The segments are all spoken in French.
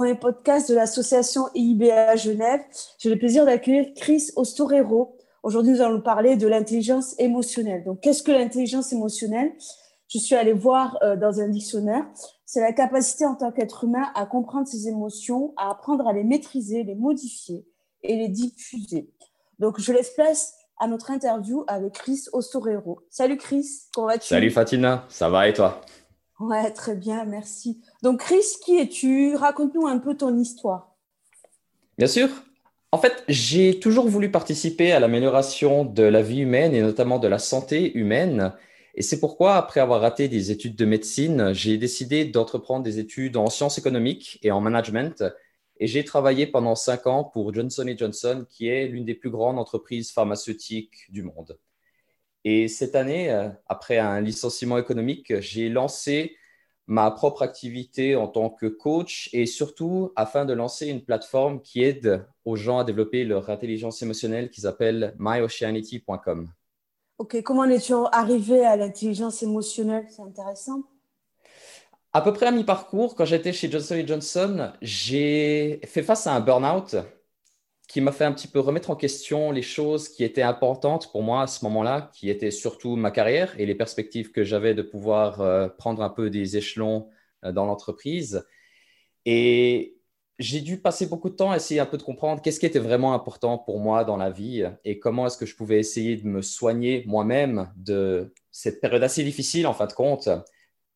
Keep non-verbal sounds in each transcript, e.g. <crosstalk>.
premier podcast de l'association IBA Genève. J'ai le plaisir d'accueillir Chris Ostorero. Aujourd'hui, nous allons parler de l'intelligence émotionnelle. Donc, qu'est-ce que l'intelligence émotionnelle? Je suis allée voir euh, dans un dictionnaire. C'est la capacité en tant qu'être humain à comprendre ses émotions, à apprendre à les maîtriser, les modifier et les diffuser. Donc, je laisse place à notre interview avec Chris Ostorero. Salut Chris, comment vas-tu? Salut Fatina, ça va et toi? Ouais, très bien, merci. Donc, Chris, qui es-tu? Raconte-nous un peu ton histoire. Bien sûr. En fait, j'ai toujours voulu participer à l'amélioration de la vie humaine et notamment de la santé humaine. Et c'est pourquoi, après avoir raté des études de médecine, j'ai décidé d'entreprendre des études en sciences économiques et en management. Et j'ai travaillé pendant cinq ans pour Johnson Johnson, qui est l'une des plus grandes entreprises pharmaceutiques du monde. Et cette année, euh, après un licenciement économique, j'ai lancé ma propre activité en tant que coach et surtout afin de lancer une plateforme qui aide aux gens à développer leur intelligence émotionnelle qu'ils appellent myoceanity.com. Ok, comment es-tu arrivé à l'intelligence émotionnelle? C'est intéressant. À peu près à mi-parcours, quand j'étais chez Johnson Johnson, j'ai fait face à un burn-out qui m'a fait un petit peu remettre en question les choses qui étaient importantes pour moi à ce moment-là, qui étaient surtout ma carrière et les perspectives que j'avais de pouvoir euh, prendre un peu des échelons euh, dans l'entreprise. Et j'ai dû passer beaucoup de temps à essayer un peu de comprendre qu'est-ce qui était vraiment important pour moi dans la vie et comment est-ce que je pouvais essayer de me soigner moi-même de cette période assez difficile, en fin de compte,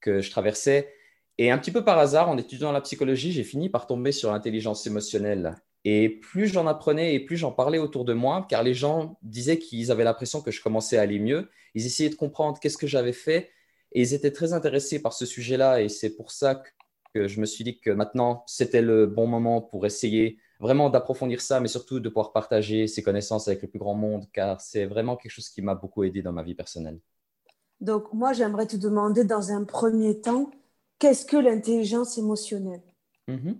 que je traversais. Et un petit peu par hasard, en étudiant la psychologie, j'ai fini par tomber sur l'intelligence émotionnelle. Et plus j'en apprenais et plus j'en parlais autour de moi, car les gens disaient qu'ils avaient l'impression que je commençais à aller mieux. Ils essayaient de comprendre qu'est-ce que j'avais fait et ils étaient très intéressés par ce sujet-là. Et c'est pour ça que je me suis dit que maintenant, c'était le bon moment pour essayer vraiment d'approfondir ça, mais surtout de pouvoir partager ces connaissances avec le plus grand monde, car c'est vraiment quelque chose qui m'a beaucoup aidé dans ma vie personnelle. Donc, moi, j'aimerais te demander dans un premier temps, qu'est-ce que l'intelligence émotionnelle? Mm-hmm.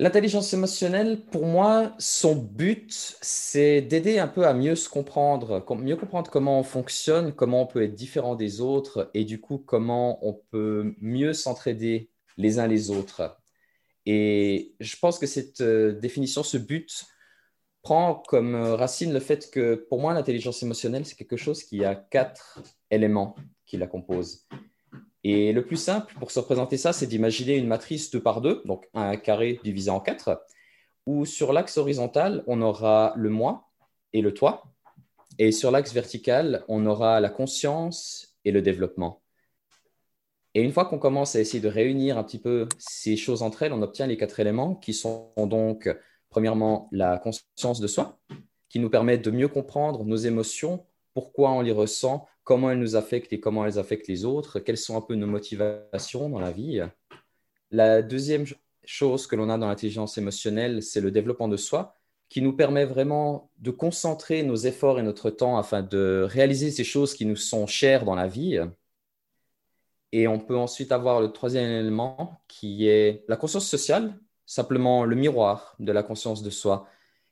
L'intelligence émotionnelle, pour moi, son but, c'est d'aider un peu à mieux se comprendre, mieux comprendre comment on fonctionne, comment on peut être différent des autres et du coup, comment on peut mieux s'entraider les uns les autres. Et je pense que cette euh, définition, ce but, prend comme racine le fait que pour moi, l'intelligence émotionnelle, c'est quelque chose qui a quatre éléments qui la composent. Et le plus simple pour se représenter ça, c'est d'imaginer une matrice 2 par 2, donc un carré divisé en 4, où sur l'axe horizontal, on aura le moi et le toi, et sur l'axe vertical, on aura la conscience et le développement. Et une fois qu'on commence à essayer de réunir un petit peu ces choses entre elles, on obtient les quatre éléments qui sont donc, premièrement, la conscience de soi, qui nous permet de mieux comprendre nos émotions, pourquoi on les ressent, comment elles nous affectent et comment elles affectent les autres, quelles sont un peu nos motivations dans la vie. La deuxième chose que l'on a dans l'intelligence émotionnelle, c'est le développement de soi, qui nous permet vraiment de concentrer nos efforts et notre temps afin de réaliser ces choses qui nous sont chères dans la vie. Et on peut ensuite avoir le troisième élément qui est la conscience sociale, simplement le miroir de la conscience de soi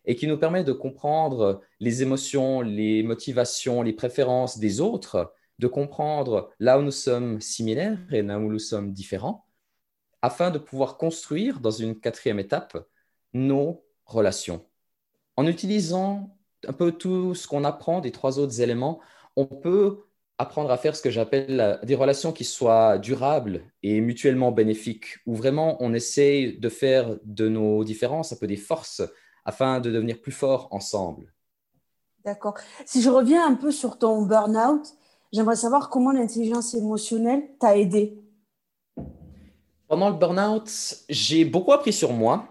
et qui nous permet de comprendre les émotions, les motivations, les préférences des autres, de comprendre là où nous sommes similaires et là où nous sommes différents, afin de pouvoir construire dans une quatrième étape nos relations. En utilisant un peu tout ce qu'on apprend des trois autres éléments, on peut apprendre à faire ce que j'appelle des relations qui soient durables et mutuellement bénéfiques, où vraiment on essaye de faire de nos différences un peu des forces afin de devenir plus forts ensemble. D'accord. Si je reviens un peu sur ton burn-out, j'aimerais savoir comment l'intelligence émotionnelle t'a aidé. Pendant le burn-out, j'ai beaucoup appris sur moi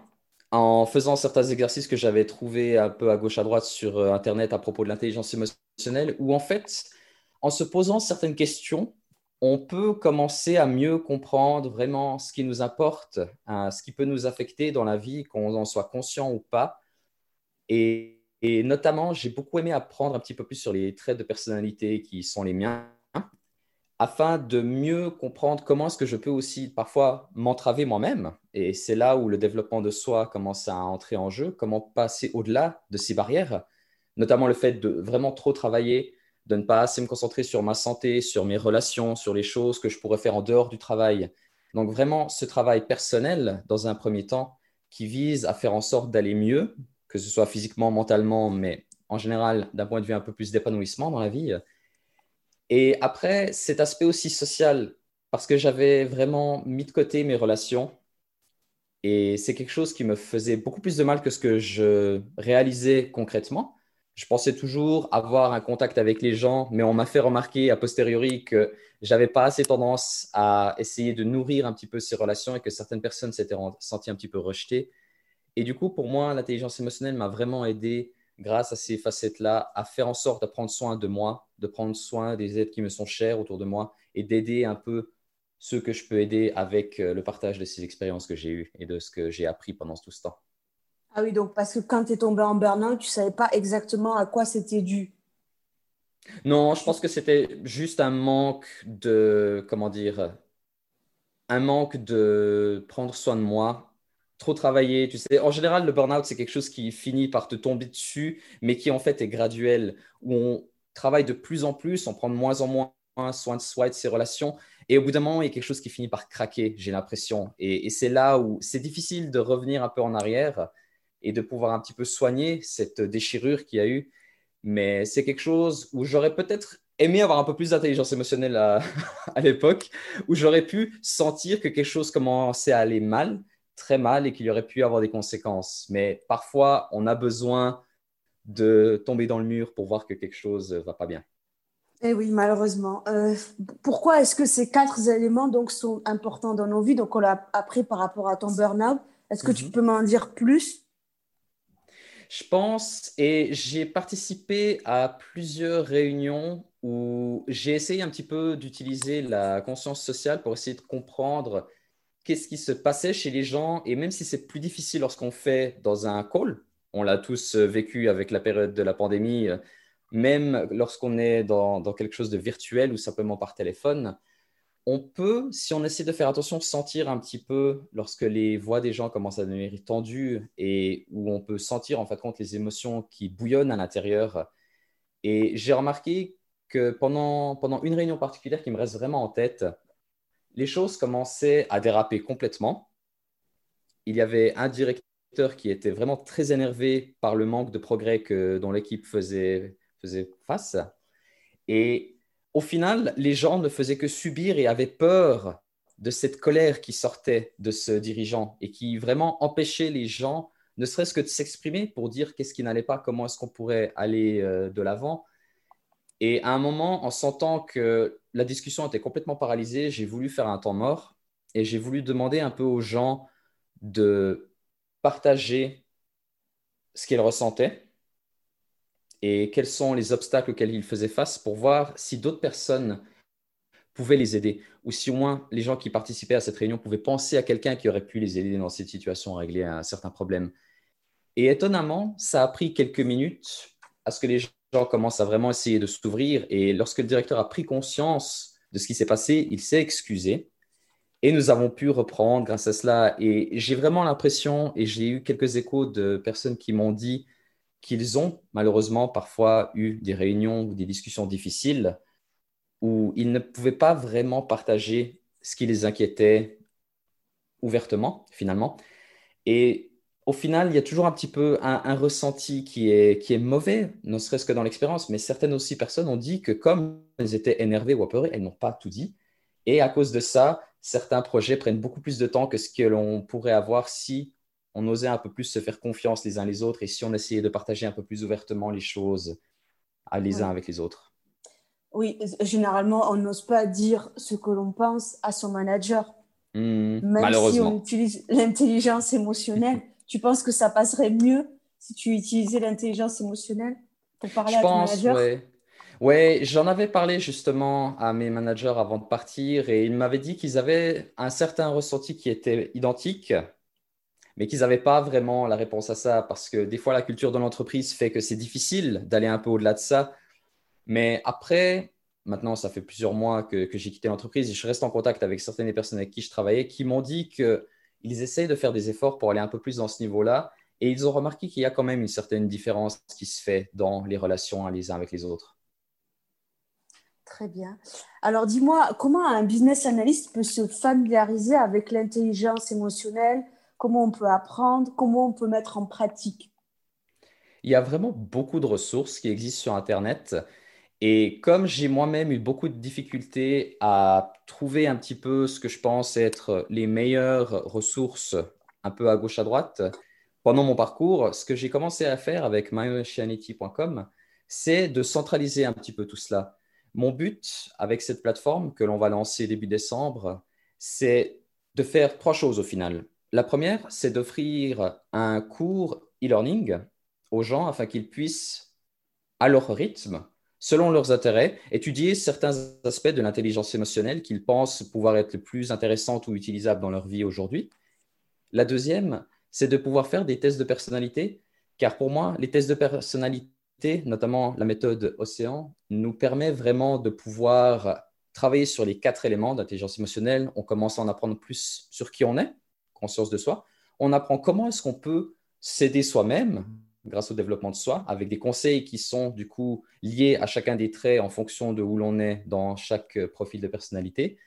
en faisant certains exercices que j'avais trouvés un peu à gauche à droite sur euh, Internet à propos de l'intelligence émotionnelle, où en fait, en se posant certaines questions, on peut commencer à mieux comprendre vraiment ce qui nous importe, hein, ce qui peut nous affecter dans la vie, qu'on en soit conscient ou pas, et, notamment, j'ai beaucoup aimé apprendre un petit peu plus sur les traits de personnalité qui sont les miens, afin de mieux comprendre comment est-ce que je peux aussi parfois m'entraver moi-même. Et c'est là où le développement de soi commence à entrer en jeu, comment passer au-delà de ces barrières, notamment le fait de vraiment trop travailler, de ne pas assez me concentrer sur ma santé, sur mes relations, sur les choses que je pourrais faire en dehors du travail, Donc vraiment, ce travail personnel, dans un premier temps, qui vise à faire en sorte d'aller mieux, que ce soit physiquement, mentalement, mais en général, d'un point de vue un peu plus d'épanouissement dans la vie. Et après, cet aspect aussi social, parce que j'avais vraiment mis de côté mes relations. Et c'est quelque chose qui me faisait beaucoup plus de mal que ce que je réalisais concrètement. Je pensais toujours avoir un contact avec les gens, mais on m'a fait remarquer a posteriori que j'avais pas assez tendance à essayer de nourrir un petit peu ces relations et que certaines personnes s'étaient senties un petit peu rejetées. Et du coup, pour moi, l'intelligence émotionnelle m'a vraiment aidé grâce à ces facettes-là à faire en sorte de prendre soin de moi, de prendre soin des êtres qui me sont chers autour de moi et d'aider un peu ceux que je peux aider avec euh, le partage de ces expériences que j'ai eues et de ce que j'ai appris pendant tout ce temps. Ah oui, donc parce que quand tu es tombé en burn-out, tu ne savais pas exactement à quoi c'était dû. Non, je pense que c'était juste un manque de, comment dire, un manque de prendre soin de moi, trop travailler. Tu sais, en général, le burn-out, c'est quelque chose qui finit par te tomber dessus, mais qui en fait est graduel, où on travaille de plus en plus, on prend de moins en moins soin de soi et de ses relations. Et au bout d'un moment, il y a quelque chose qui finit par craquer, j'ai l'impression. Et, c'est là où c'est difficile de revenir un peu en arrière et de pouvoir un petit peu soigner cette déchirure qu'il y a eu. Mais c'est quelque chose où j'aurais peut-être aimé avoir un peu plus d'intelligence émotionnelle à <laughs> l'époque, où j'aurais pu sentir que quelque chose commençait à aller mal, très mal, et qu'il aurait pu avoir des conséquences. Mais parfois, on a besoin de tomber dans le mur pour voir que quelque chose va pas bien. Eh oui, malheureusement. Euh, pourquoi est-ce que ces quatre éléments donc, sont importants dans nos vies? Donc, on l'a appris par rapport à ton burn-out. Est-ce que tu mhm. peux m'en dire plus? Je pense, et j'ai participé à plusieurs réunions où j'ai essayé un petit peu d'utiliser la conscience sociale pour essayer de comprendre qu'est-ce qui se passait chez les gens. Et même si c'est plus difficile lorsqu'on fait dans un call, on l'a tous vécu avec la période de la pandémie, même lorsqu'on est dans, dans quelque chose de virtuel ou simplement par téléphone, on peut, si on essaie de faire attention, sentir un petit peu lorsque les voix des gens commencent à devenir tendues et où on peut sentir en fait compte les émotions qui bouillonnent à l'intérieur. Et j'ai remarqué que pendant, pendant une réunion particulière qui me reste vraiment en tête, les choses commençaient à déraper complètement. Il y avait un directeur qui était vraiment très énervé par le manque de progrès que, dont l'équipe faisait, faisait face. Et au final, les gens ne faisaient que subir et avaient peur de cette colère qui sortait de ce dirigeant et qui vraiment empêchait les gens, ne serait-ce que de s'exprimer pour dire qu'est-ce qui n'allait pas, comment est-ce qu'on pourrait aller euh, de l'avant. Et à un moment, en sentant que la discussion était complètement paralysée, j'ai voulu faire un temps mort et j'ai voulu demander un peu aux gens de partager ce qu'ils ressentaient et quels sont les obstacles auxquels ils faisaient face pour voir si d'autres personnes pouvaient les aider ou si au moins les gens qui participaient à cette réunion pouvaient penser à quelqu'un qui aurait pu les aider dans cette situation à régler un certain problème. Et étonnamment, ça a pris quelques minutes à ce que les gens commencent à vraiment essayer de s'ouvrir. Et lorsque le directeur a pris conscience de ce qui s'est passé, il s'est excusé. Et nous avons pu reprendre grâce à cela. Et j'ai vraiment l'impression, et j'ai eu quelques échos de personnes qui m'ont dit qu'ils ont malheureusement parfois eu des réunions ou des discussions difficiles où ils ne pouvaient pas vraiment partager ce qui les inquiétait ouvertement, finalement. Et au final, il y a toujours un petit peu un, ressenti qui est, qui est mauvais, ne serait-ce que dans l'expérience, mais certaines aussi personnes ont dit que comme elles étaient énervées ou apeurées, elles n'ont pas tout dit. Et à cause de ça, certains projets prennent beaucoup plus de temps que ce que l'on pourrait avoir si on osait un peu plus se faire confiance les uns les autres et si on essayait de partager un peu plus ouvertement les choses les uns avec les autres. Oui, généralement, on n'ose pas dire ce que l'on pense à son manager. Hmm, Même si on utilise l'intelligence émotionnelle, <laughs> tu penses que ça passerait mieux si tu utilisais l'intelligence émotionnelle pour parler à ton manager? Oui, j'en avais parlé justement à mes managers avant de partir et ils m'avaient dit qu'ils avaient un certain ressenti qui était identique, mais qu'ils n'avaient pas vraiment la réponse à ça parce que des fois, la culture de l'entreprise fait que c'est difficile d'aller un peu au-delà de ça. Mais après, maintenant, ça fait plusieurs mois que, j'ai quitté l'entreprise et je reste en contact avec certaines des personnes avec qui je travaillais qui m'ont dit qu'ils essayent de faire des efforts pour aller un peu plus dans ce niveau-là et ils ont remarqué qu'il y a quand même une certaine différence qui se fait dans les relations les uns avec les autres. Très bien. Alors dis-moi, comment un business analyst peut se familiariser avec l'intelligence émotionnelle? Comment on peut apprendre? Comment on peut mettre en pratique? Il y a vraiment beaucoup de ressources qui existent sur Internet. Et comme j'ai moi-même eu beaucoup de difficultés à trouver un petit peu ce que je pense être les meilleures ressources un peu à gauche à droite, pendant mon parcours, ce que j'ai commencé à faire avec myoceanity.com, c'est de centraliser un petit peu tout cela. Mon but avec cette plateforme que l'on va lancer début décembre, c'est de faire trois choses au final. La première, c'est d'offrir un cours e-learning aux gens afin qu'ils puissent, à leur rythme, selon leurs intérêts, étudier certains aspects de l'intelligence émotionnelle qu'ils pensent pouvoir être les plus intéressants ou utilisables dans leur vie aujourd'hui. La deuxième, c'est de pouvoir faire des tests de personnalité, car pour moi, les tests de personnalité, notamment la méthode Océan, nous permet vraiment de pouvoir travailler sur les quatre éléments d'intelligence émotionnelle. On commence à en apprendre plus sur qui on est, conscience de soi. On apprend comment est-ce qu'on peut s'aider soi-même grâce au développement de soi, avec des conseils qui sont du coup liés à chacun des traits en fonction de où l'on est dans chaque profil de personnalité.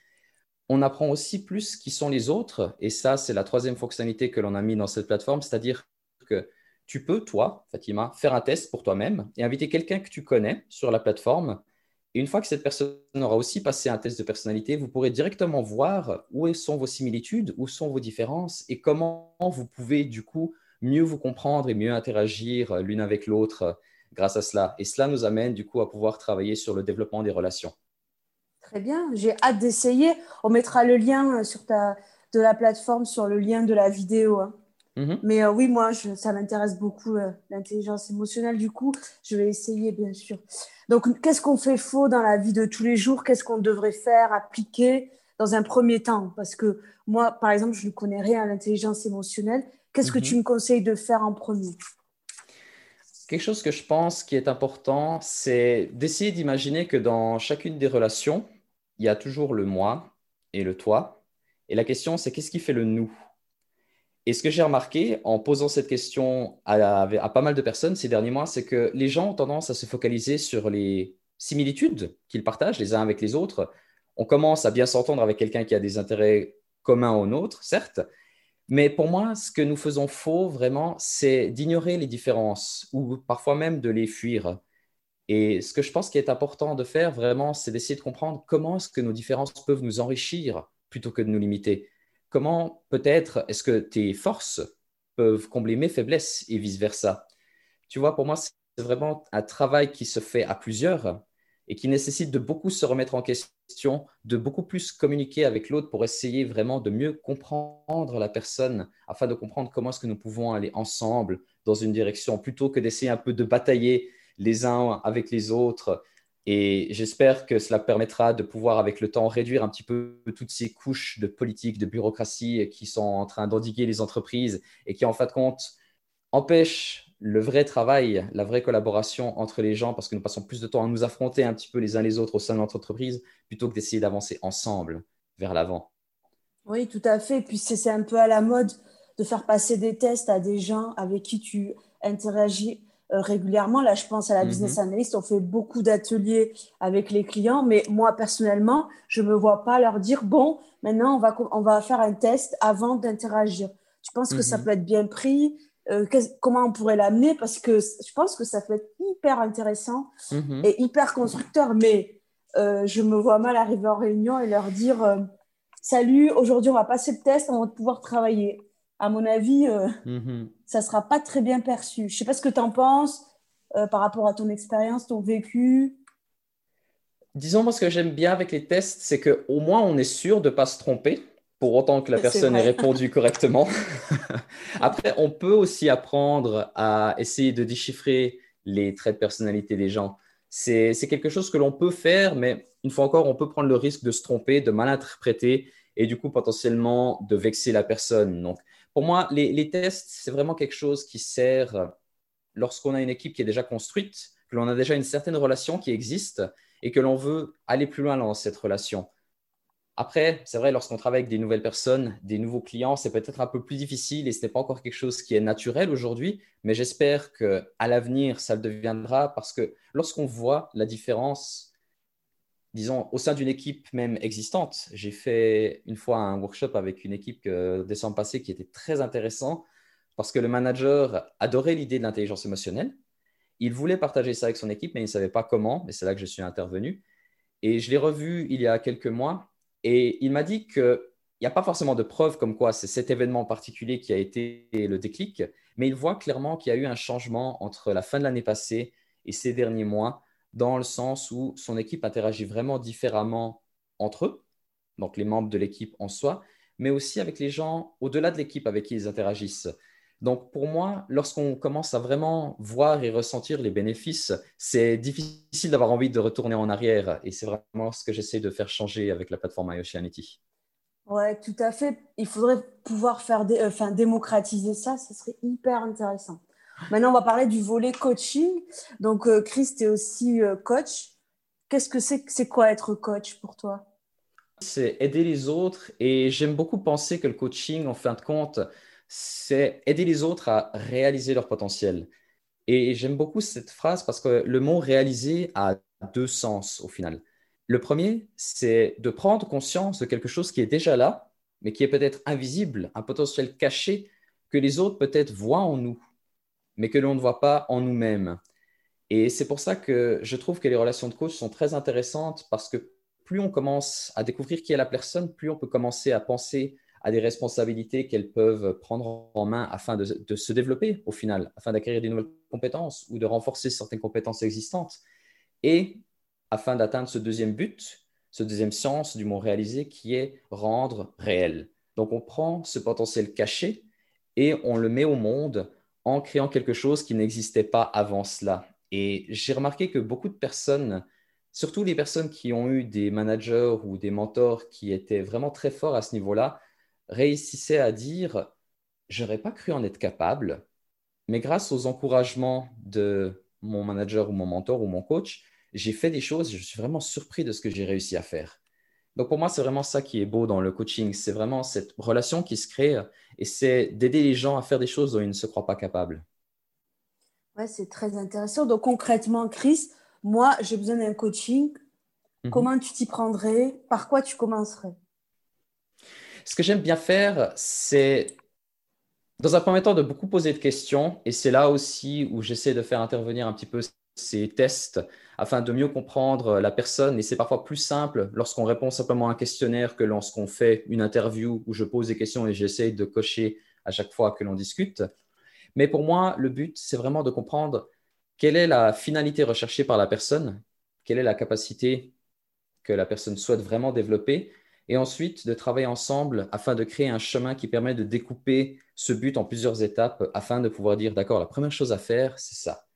On apprend aussi plus qui sont les autres, et ça c'est la troisième fonctionnalité que l'on a mis dans cette plateforme, c'est-à-dire que tu peux, toi, Fatima, faire un test pour toi-même et inviter quelqu'un que tu connais sur la plateforme et une fois que cette personne aura aussi passé un test de personnalité, vous pourrez directement voir où sont vos similitudes, où sont vos différences et comment vous pouvez du coup mieux vous comprendre et mieux interagir l'une avec l'autre grâce à cela. Et cela nous amène du coup à pouvoir travailler sur le développement des relations. Très bien, j'ai hâte d'essayer. On mettra le lien sur ta, de la plateforme sur le lien de la vidéo. Hein. Mhm. Mais euh, oui, moi, ça m'intéresse beaucoup, euh, l'intelligence émotionnelle. Du coup, je vais essayer, bien sûr. Donc, qu'est-ce qu'on fait faux dans la vie de tous les jours? Qu'est-ce qu'on devrait faire, appliquer dans un premier temps? Parce que moi, par exemple, je ne connais rien à l'intelligence émotionnelle. Qu'est-ce que mhm. tu me conseilles de faire en premier? Quelque chose que je pense qui est important, c'est d'essayer d'imaginer que dans chacune des relations, il y a toujours le moi et le toi. Et la question, c'est qu'est-ce qui fait le nous? Et ce que j'ai remarqué en posant cette question à, pas mal de personnes ces derniers mois, c'est que les gens ont tendance à se focaliser sur les similitudes qu'ils partagent les uns avec les autres. On commence à bien s'entendre avec quelqu'un qui a des intérêts communs aux nôtres, certes, mais pour moi, ce que nous faisons faux vraiment, c'est d'ignorer les différences ou parfois même de les fuir. Et ce que je pense qui est important de faire vraiment, c'est d'essayer de comprendre comment est-ce que nos différences peuvent nous enrichir plutôt que de nous limiter comment peut-être est-ce que tes forces peuvent combler mes faiblesses et vice-versa? Tu vois, pour moi, c'est vraiment un travail qui se fait à plusieurs et qui nécessite de beaucoup se remettre en question, de beaucoup plus communiquer avec l'autre pour essayer vraiment de mieux comprendre la personne afin de comprendre comment est-ce que nous pouvons aller ensemble dans une direction plutôt que d'essayer un peu de batailler les uns avec les autres. Et j'espère que cela permettra de pouvoir, avec le temps, réduire un petit peu toutes ces couches de politique, de bureaucratie qui sont en train d'endiguer les entreprises et qui, en fin de compte, empêchent le vrai travail, la vraie collaboration entre les gens parce que nous passons plus de temps à nous affronter un petit peu les uns les autres au sein de notre entreprise plutôt que d'essayer d'avancer ensemble vers l'avant. Oui, tout à fait. Puis c'est un peu à la mode de faire passer des tests à des gens avec qui tu interagis euh, régulièrement. Là, je pense à la business mhm. analyst. On fait beaucoup d'ateliers avec les clients, mais moi, personnellement, je ne me vois pas leur dire bon, maintenant, on va, on va faire un test avant d'interagir. Tu penses que ça mhm. peut être bien pris? Euh, Comment on pourrait l'amener? Parce que je pense que ça peut être hyper intéressant mhm. et hyper constructeur, mais euh, je me vois mal arriver en réunion et leur dire Salut, aujourd'hui, on va passer le test, on va pouvoir travailler à mon avis, euh, mhm. ça ne sera pas très bien perçu. Je ne sais pas ce que tu en penses euh, par rapport à ton expérience, ton vécu. Disons, moi, ce que j'aime bien avec les tests, c'est qu'au moins, on est sûr de ne pas se tromper, pour autant que la personne ait répondu <laughs> correctement. <laughs> Après, on peut aussi apprendre à essayer de déchiffrer les traits de personnalité des gens. C'est quelque chose que l'on peut faire, mais une fois encore, on peut prendre le risque de se tromper, de mal interpréter et du coup potentiellement de vexer la personne. Donc, pour moi, les, tests, c'est vraiment quelque chose qui sert lorsqu'on a une équipe qui est déjà construite, que l'on a déjà une certaine relation qui existe et que l'on veut aller plus loin dans cette relation. Après, c'est vrai, lorsqu'on travaille avec des nouvelles personnes, des nouveaux clients, c'est peut-être un peu plus difficile et ce n'est pas encore quelque chose qui est naturel aujourd'hui, mais j'espère qu'à l'avenir, ça le deviendra parce que lorsqu'on voit la différence disons, au sein d'une équipe même existante. J'ai fait une fois un workshop avec une équipe que, décembre passé qui était très intéressant parce que le manager adorait l'idée de l'intelligence émotionnelle. Il voulait partager ça avec son équipe, mais il ne savait pas comment. Et c'est là que je suis intervenu. Et je l'ai revu il y a quelques mois. Et il m'a dit qu'il n'y a pas forcément de preuves comme quoi c'est cet événement particulier qui a été le déclic, mais il voit clairement qu'il y a eu un changement entre la fin de l'année passée et ces derniers mois, dans le sens où son équipe interagit vraiment différemment entre eux, donc les membres de l'équipe en soi, mais aussi avec les gens au-delà de l'équipe avec qui ils interagissent. Donc pour moi, lorsqu'on commence à vraiment voir et ressentir les bénéfices, c'est difficile d'avoir envie de retourner en arrière. Et c'est vraiment ce que j'essaie de faire changer avec la plateforme iOceanity. Ouais, tout à fait. Il faudrait pouvoir faire des, enfin, démocratiser ça, ce serait hyper intéressant. Maintenant, on va parler du volet coaching. Donc, euh, Chris, tu es aussi euh, coach. Qu'est-ce que c'est C'est quoi être coach pour toi? C'est aider les autres. Et j'aime beaucoup penser que le coaching, en fin de compte, c'est aider les autres à réaliser leur potentiel. Et j'aime beaucoup cette phrase parce que le mot réaliser a deux sens au final. Le premier, c'est de prendre conscience de quelque chose qui est déjà là, mais qui est peut-être invisible, un potentiel caché que les autres peut-être voient en nous, mais que l'on ne voit pas en nous-mêmes. Et c'est pour ça que je trouve que les relations de coach sont très intéressantes parce que plus on commence à découvrir qui est la personne, plus on peut commencer à penser à des responsabilités qu'elles peuvent prendre en main afin de, se développer au final, afin d'acquérir des nouvelles compétences ou de renforcer certaines compétences existantes. Et afin d'atteindre ce deuxième but, ce deuxième sens du mot réalisé qui est rendre réel. Donc on prend ce potentiel caché et on le met au monde en créant quelque chose qui n'existait pas avant cela. Et j'ai remarqué que beaucoup de personnes, surtout les personnes qui ont eu des managers ou des mentors qui étaient vraiment très forts à ce niveau-là, réussissait à dire j'aurais pas cru en être capable, mais grâce aux encouragements de mon manager ou mon mentor ou mon coach, j'ai fait des choses, je suis vraiment surpris de ce que j'ai réussi à faire. Donc pour moi, c'est vraiment ça qui est beau dans le coaching, c'est vraiment cette relation qui se crée et c'est d'aider les gens à faire des choses dont ils ne se croient pas capables. Ouais, c'est très intéressant. Donc concrètement, Chris, moi, j'ai besoin d'un coaching. Mhm. Comment tu t'y prendrais? Par quoi tu commencerais? Ce que j'aime bien faire, c'est dans un premier temps de beaucoup poser de questions. Et c'est là aussi où j'essaie de faire intervenir un petit peu ces tests afin de mieux comprendre la personne. Et c'est parfois plus simple lorsqu'on répond simplement à un questionnaire que lorsqu'on fait une interview où je pose des questions et j'essaie de cocher à chaque fois que l'on discute. Mais pour moi, le but, c'est vraiment de comprendre quelle est la finalité recherchée par la personne, quelle est la capacité que la personne souhaite vraiment développer et ensuite de travailler ensemble afin de créer un chemin qui permet de découper ce but en plusieurs étapes afin de pouvoir dire, d'accord, la première chose à faire, c'est ça.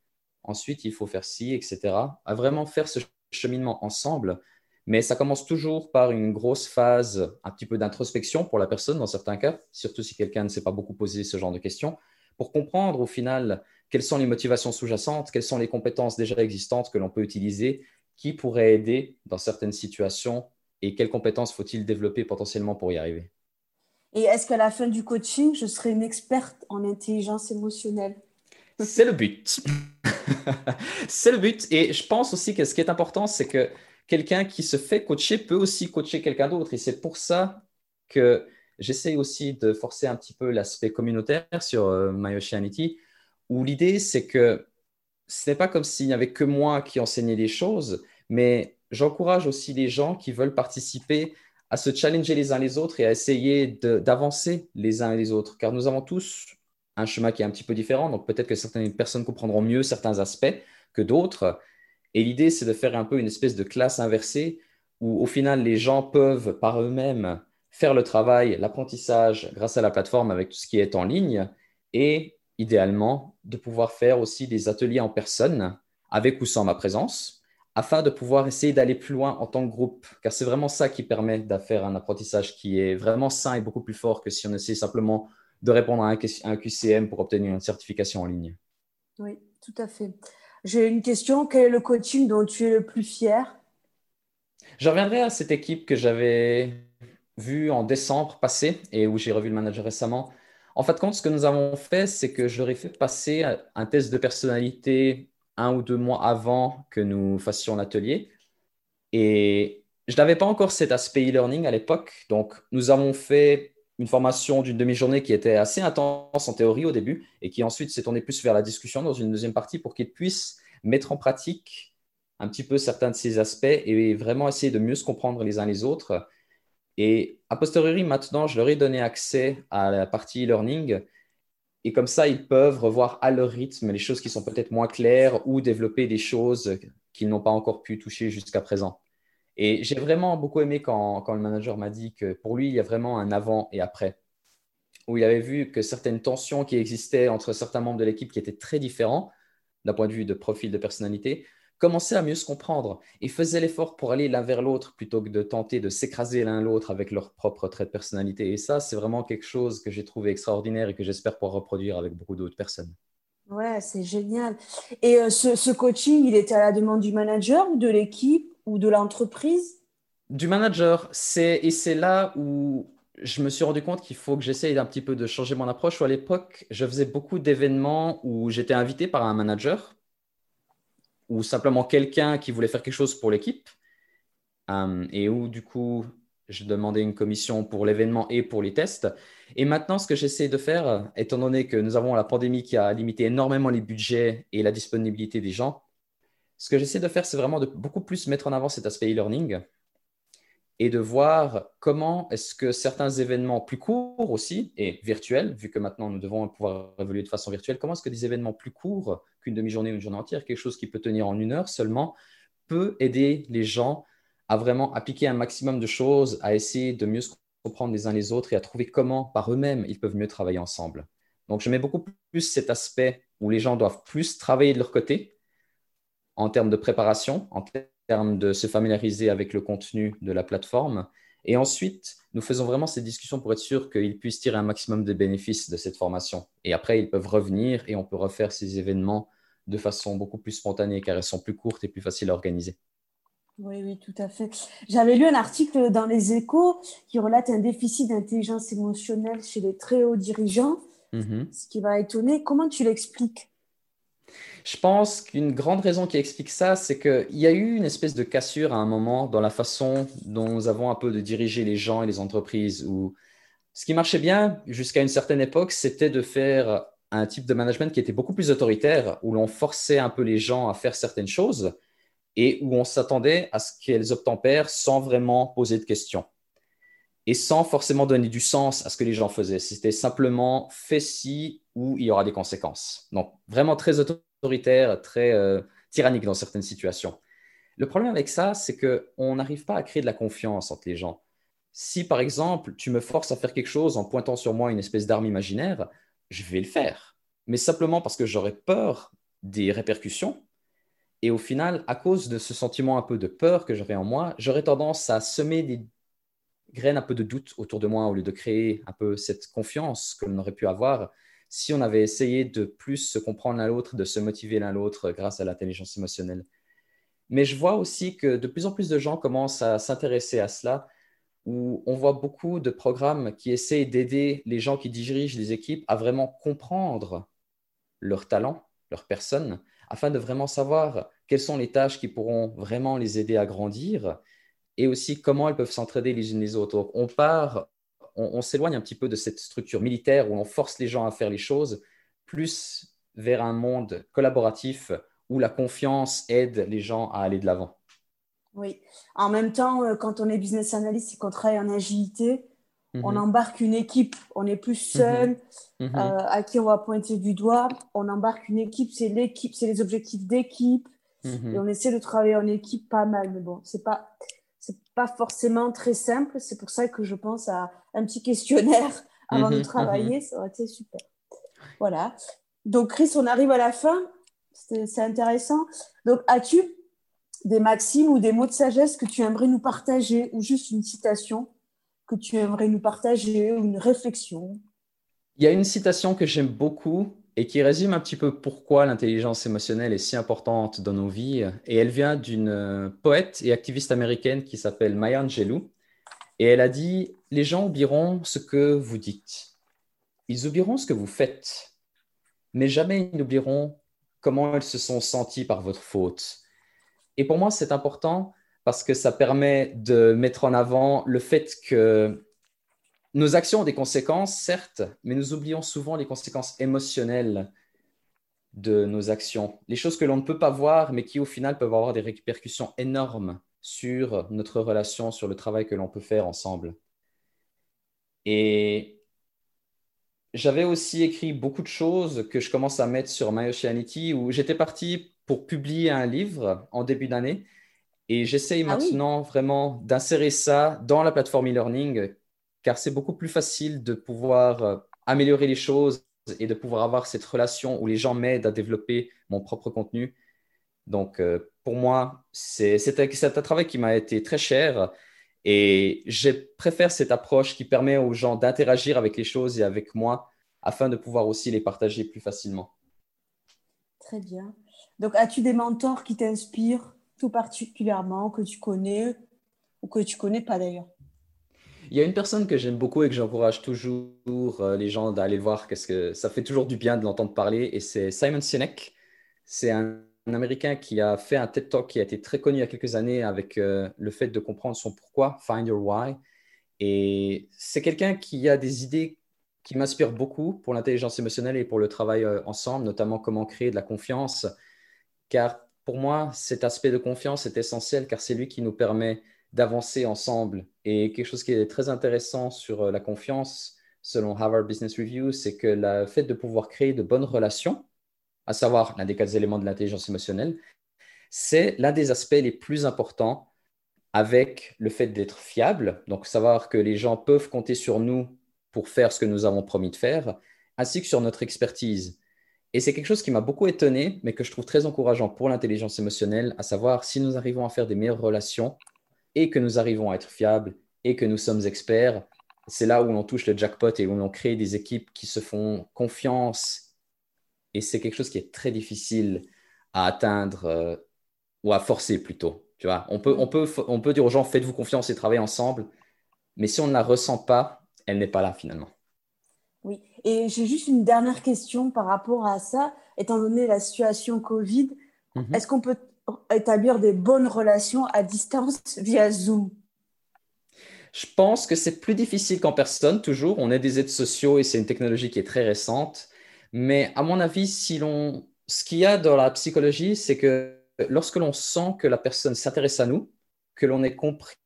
Ensuite, il faut faire ci, etc. À vraiment faire ce cheminement ensemble. Mais ça commence toujours par une grosse phase, un petit peu d'introspection pour la personne dans certains cas, surtout si quelqu'un ne s'est pas beaucoup posé ce genre de questions, pour comprendre au final quelles sont les motivations sous-jacentes, quelles sont les compétences déjà existantes que l'on peut utiliser, qui pourraient aider dans certaines situations et quelles compétences faut-il développer potentiellement pour y arriver? Et est-ce qu'à la fin du coaching, je serai une experte en intelligence émotionnelle? C'est le but. <laughs> c'est le but. Et je pense aussi que ce qui est important, c'est que quelqu'un qui se fait coacher peut aussi coacher quelqu'un d'autre. Et c'est pour ça que j'essaie aussi de forcer un petit peu l'aspect communautaire sur euh, My Oceanity, où l'idée, c'est que ce n'est pas comme s'il n'y avait que moi qui enseignais des choses, mais j'encourage aussi les gens qui veulent participer à se challenger les uns les autres et à essayer d'avancer les uns et les autres, car nous avons tous un chemin qui est un petit peu différent, donc peut-être que certaines personnes comprendront mieux certains aspects que d'autres. Et l'idée, c'est de faire un peu une espèce de classe inversée où au final, les gens peuvent par eux-mêmes faire le travail, l'apprentissage grâce à la plateforme avec tout ce qui est en ligne et idéalement de pouvoir faire aussi des ateliers en personne avec ou sans ma présence afin de pouvoir essayer d'aller plus loin en tant que groupe, car c'est vraiment ça qui permet de faire un apprentissage qui est vraiment sain et beaucoup plus fort que si on essaie simplement de répondre à un, QCM pour obtenir une certification en ligne. Oui, tout à fait. J'ai une question. Quel est le coaching dont tu es le plus fier? Je reviendrai à cette équipe que j'avais vue en décembre passé et où j'ai revu le manager récemment. En fait, compte, ce que nous avons fait, c'est que je leur ai fait passer un test de personnalité un ou deux mois avant que nous fassions l'atelier. Et je n'avais pas encore cet aspect e-learning à l'époque. Donc, nous avons fait une formation d'une demi-journée qui était assez intense en théorie au début et qui ensuite s'est tournée plus vers la discussion dans une deuxième partie pour qu'ils puissent mettre en pratique un petit peu certains de ces aspects et vraiment essayer de mieux se comprendre les uns les autres. Et a posteriori, maintenant, je leur ai donné accès à la partie e-learning et comme ça, ils peuvent revoir à leur rythme les choses qui sont peut-être moins claires ou développer des choses qu'ils n'ont pas encore pu toucher jusqu'à présent. Et j'ai vraiment beaucoup aimé quand, quand le manager m'a dit que pour lui, il y a vraiment un avant et après, où il avait vu que certaines tensions qui existaient entre certains membres de l'équipe qui étaient très différents d'un point de vue de profil de personnalité commençaient à mieux se comprendre et faisaient l'effort pour aller l'un vers l'autre plutôt que de tenter de s'écraser l'un l'autre avec leurs propres traits de personnalité. Et ça, c'est vraiment quelque chose que j'ai trouvé extraordinaire et que j'espère pouvoir reproduire avec beaucoup d'autres personnes. Ouais, c'est génial. Et euh, ce, coaching, il était à la demande du manager ou de l'équipe ou de l'entreprise? Du manager. C'est, et c'est là où je me suis rendu compte qu'il faut que j'essaye un petit peu de changer mon approche. à l'époque, je faisais beaucoup d'événements où j'étais invité par un manager ou simplement quelqu'un qui voulait faire quelque chose pour l'équipe, euh, et où du coup, je demandais une commission pour l'événement et pour les tests. Et maintenant, ce que j'essaie de faire, étant donné que nous avons la pandémie qui a limité énormément les budgets et la disponibilité des gens, ce que j'essaie de faire, c'est vraiment de beaucoup plus mettre en avant cet aspect e-learning et de voir comment est-ce que certains événements plus courts aussi, et virtuels, vu que maintenant nous devons pouvoir évoluer de façon virtuelle, comment est-ce que des événements plus courts qu'une demi-journée ou une journée entière, quelque chose qui peut tenir en une heure seulement, peut aider les gens à vraiment appliquer un maximum de choses, à essayer de mieux se comprendre les uns les autres et à trouver comment par eux-mêmes ils peuvent mieux travailler ensemble. Donc je mets beaucoup plus cet aspect où les gens doivent plus travailler de leur côté en termes de préparation, en termes de se familiariser avec le contenu de la plateforme. Et ensuite, nous faisons vraiment ces discussions pour être sûr qu'ils puissent tirer un maximum de bénéfices de cette formation. Et après, ils peuvent revenir et on peut refaire ces événements de façon beaucoup plus spontanée car elles sont plus courtes et plus faciles à organiser. Oui, oui, tout à fait. J'avais lu un article dans les échos qui relate un déficit d'intelligence émotionnelle chez les très hauts dirigeants, mm-hmm. ce qui va étonner. Comment tu l'expliques? Je pense qu'une grande raison qui explique ça, c'est qu'il y a eu une espèce de cassure à un moment dans la façon dont nous avons un peu de diriger les gens et les entreprises. Où ce qui marchait bien jusqu'à une certaine époque, c'était de faire un type de management qui était beaucoup plus autoritaire, où l'on forçait un peu les gens à faire certaines choses et où on s'attendait à ce qu'elles obtempèrent sans vraiment poser de questions et sans forcément donner du sens à ce que les gens faisaient. C'était simplement fait si ou il y aura des conséquences. Donc vraiment très autoritaire, très euh, tyrannique dans certaines situations. Le problème avec ça, c'est qu'on n'arrive pas à créer de la confiance entre les gens. Si, par exemple, tu me forces à faire quelque chose en pointant sur moi une espèce d'arme imaginaire, je vais le faire. Mais simplement parce que j'aurais peur des répercussions. Et au final, à cause de ce sentiment un peu de peur que j'aurais en moi, j'aurais tendance à semer des graines un peu de doute autour de moi au lieu de créer un peu cette confiance que l'on aurait pu avoir si on avait essayé de plus se comprendre l'un l'autre, de se motiver l'un l'autre grâce à l'intelligence émotionnelle. Mais je vois aussi que de plus en plus de gens commencent à s'intéresser à cela, où on voit beaucoup de programmes qui essaient d'aider les gens qui dirigent les équipes à vraiment comprendre leurs talents, leurs personnes, afin de vraiment savoir quelles sont les tâches qui pourront vraiment les aider à grandir et aussi comment elles peuvent s'entraider les unes les autres. on part on, s'éloigne un petit peu de cette structure militaire où on force les gens à faire les choses, plus vers un monde collaboratif où la confiance aide les gens à aller de l'avant. Oui. En même temps, euh, quand on est business analyst et qu'on travaille en agilité, on mhm. embarque une équipe. On n'est plus seul mhm. Mhm. Euh, à qui on va pointer du doigt. On embarque une équipe. C'est l'équipe, c'est les objectifs d'équipe. Et on essaie de travailler en équipe pas mal. Mais bon, c'est pas pas forcément très simple. C'est pour ça que je pense à un petit questionnaire <laughs> avant de mhm, travailler. Mhm. Ça aurait été super. Voilà. Donc, Chris, on arrive à la fin. C'est intéressant. Donc, as-tu des maximes ou des mots de sagesse que tu aimerais nous partager ou juste une citation que tu aimerais nous partager ou une réflexion? Il y a une citation que j'aime beaucoup et qui résume un petit peu pourquoi l'intelligence émotionnelle est si importante dans nos vies. Et elle vient d'une euh, poète et activiste américaine qui s'appelle Maya Angelou. Et elle a dit, les gens oublieront ce que vous dites. Ils oublieront ce que vous faites. Mais jamais ils n'oublieront comment ils se sont sentis par votre faute. Et pour moi, c'est important parce que ça permet de mettre en avant le fait que nos actions ont des conséquences, certes, mais nous oublions souvent les conséquences émotionnelles de nos actions. Les choses que l'on ne peut pas voir, mais qui au final peuvent avoir des répercussions énormes sur notre relation, sur le travail que l'on peut faire ensemble. Et j'avais aussi écrit beaucoup de choses que je commence à mettre sur My Oceanity, où j'étais parti pour publier un livre en début d'année. Et j'essaye ah maintenant vraiment d'insérer ça dans la plateforme e-learning, car c'est beaucoup plus facile de pouvoir euh, améliorer les choses et de pouvoir avoir cette relation où les gens m'aident à développer mon propre contenu. Donc, euh, pour moi, c'est un travail qui m'a été très cher et je préfère cette approche qui permet aux gens d'interagir avec les choses et avec moi afin de pouvoir aussi les partager plus facilement. Très bien. Donc, as-tu des mentors qui t'inspirent tout particulièrement, que tu connais ou que tu connais pas d'ailleurs? Il y a une personne que j'aime beaucoup et que j'encourage toujours euh, les gens d'aller voir parce que ça fait toujours du bien de l'entendre parler et c'est Simon Sinek. C'est un, Américain qui a fait un TED Talk qui a été très connu il y a quelques années avec euh, le fait de comprendre son pourquoi, Find Your Why. Et c'est quelqu'un qui a des idées qui m'inspirent beaucoup pour l'intelligence émotionnelle et pour le travail euh, ensemble, notamment comment créer de la confiance. Car pour moi, cet aspect de confiance est essentiel car c'est lui qui nous permet d'avancer ensemble. Et quelque chose qui est très intéressant sur euh, la confiance, selon Harvard Business Review, c'est que le fait de pouvoir créer de bonnes relations, à savoir l'un des quatre éléments de l'intelligence émotionnelle, c'est l'un des aspects les plus importants avec le fait d'être fiable, donc savoir que les gens peuvent compter sur nous pour faire ce que nous avons promis de faire, ainsi que sur notre expertise. Et c'est quelque chose qui m'a beaucoup étonné, mais que je trouve très encourageant pour l'intelligence émotionnelle, à savoir si nous arrivons à faire des meilleures relations et que nous arrivons à être fiables et que nous sommes experts, c'est là où on touche le jackpot et où on crée des équipes qui se font confiance. Et c'est quelque chose qui est très difficile à atteindre euh, ou à forcer plutôt. Tu vois, on peut, on, peut, on peut dire aux gens faites-vous confiance et travaillez ensemble, mais si on ne la ressent pas, elle n'est pas là finalement. Oui, et j'ai juste une dernière question par rapport à ça. Étant donné la situation Covid, mhm. est-ce qu'on peut établir des bonnes relations à distance via Zoom Je pense que c'est plus difficile qu'en personne, toujours. On est des aides sociaux et c'est une technologie qui est très récente. Mais à mon avis, si l'on... ce qu'il y a dans la psychologie, c'est que lorsque l'on sent que la personne s'intéresse à nous, que l'on est compris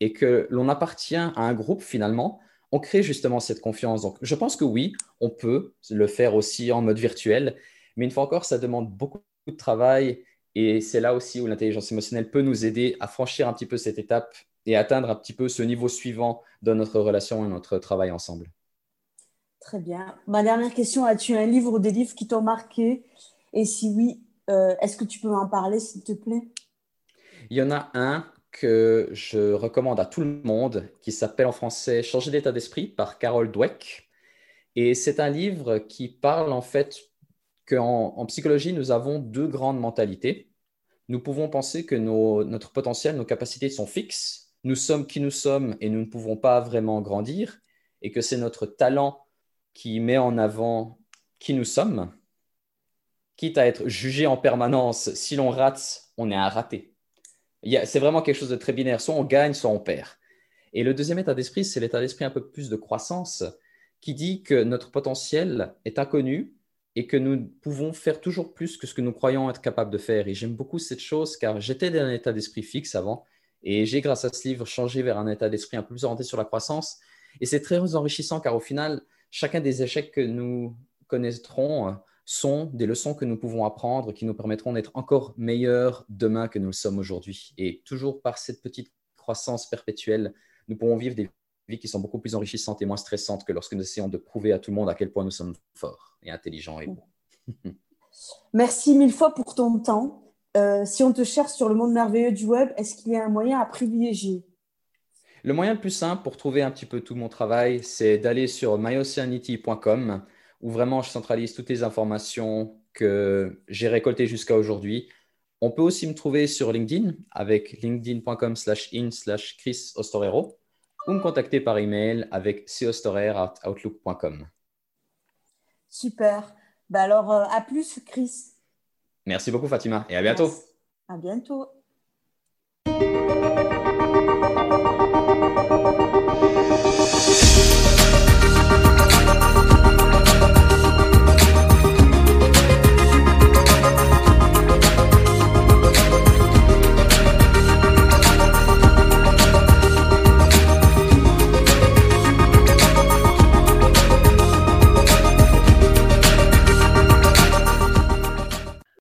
et que l'on appartient à un groupe finalement, on crée justement cette confiance. Donc, je pense que oui, on peut le faire aussi en mode virtuel, mais une fois encore, ça demande beaucoup de travail et c'est là aussi où l'intelligence émotionnelle peut nous aider à franchir un petit peu cette étape et atteindre un petit peu ce niveau suivant dans notre relation et notre travail ensemble. Très bien. Ma dernière question, as-tu un livre ou des livres qui t'ont marqué? Et si oui, euh, est-ce que tu peux m'en parler, s'il te plaît? Il y en a un que je recommande à tout le monde qui s'appelle en français Changer d'état d'esprit par Carol Dweck. Et c'est un livre qui parle en fait qu'en en psychologie, nous avons deux grandes mentalités. Nous pouvons penser que notre potentiel, nos capacités sont fixes. Nous sommes qui nous sommes et nous ne pouvons pas vraiment grandir. Et que c'est notre talent qui met en avant qui nous sommes. Quitte à être jugé en permanence, si l'on rate, on est un raté. C'est vraiment quelque chose de très binaire. Soit on gagne, soit on perd. Et le deuxième état d'esprit, c'est l'état d'esprit un peu plus de croissance qui dit que notre potentiel est inconnu et que nous pouvons faire toujours plus que ce que nous croyons être capables de faire. Et j'aime beaucoup cette chose car j'étais dans un état d'esprit fixe avant et j'ai, grâce à ce livre, changé vers un état d'esprit un peu plus orienté sur la croissance. Et c'est très enrichissant car au final, chacun des échecs que nous connaîtrons euh, sont des leçons que nous pouvons apprendre qui nous permettront d'être encore meilleurs demain que nous le sommes aujourd'hui. Et toujours par cette petite croissance perpétuelle, nous pourrons vivre des vies qui sont beaucoup plus enrichissantes et moins stressantes que lorsque nous essayons de prouver à tout le monde à quel point nous sommes forts et intelligents et bons. <laughs> Merci mille fois pour ton temps. Euh, si on te cherche sur le monde merveilleux du web, est-ce qu'il y a un moyen à privilégier? Le moyen le plus simple pour trouver un petit peu tout mon travail, c'est d'aller sur myoceanity.com où vraiment je centralise toutes les informations que j'ai récoltées jusqu'à aujourd'hui. On peut aussi me trouver sur LinkedIn avec linkedin.com slash in slash Chris Ostorero ou me contacter par email avec outlook.com. Super. Bah alors, euh, à plus, Chris. Merci beaucoup, Fatima, et à bientôt. À bientôt.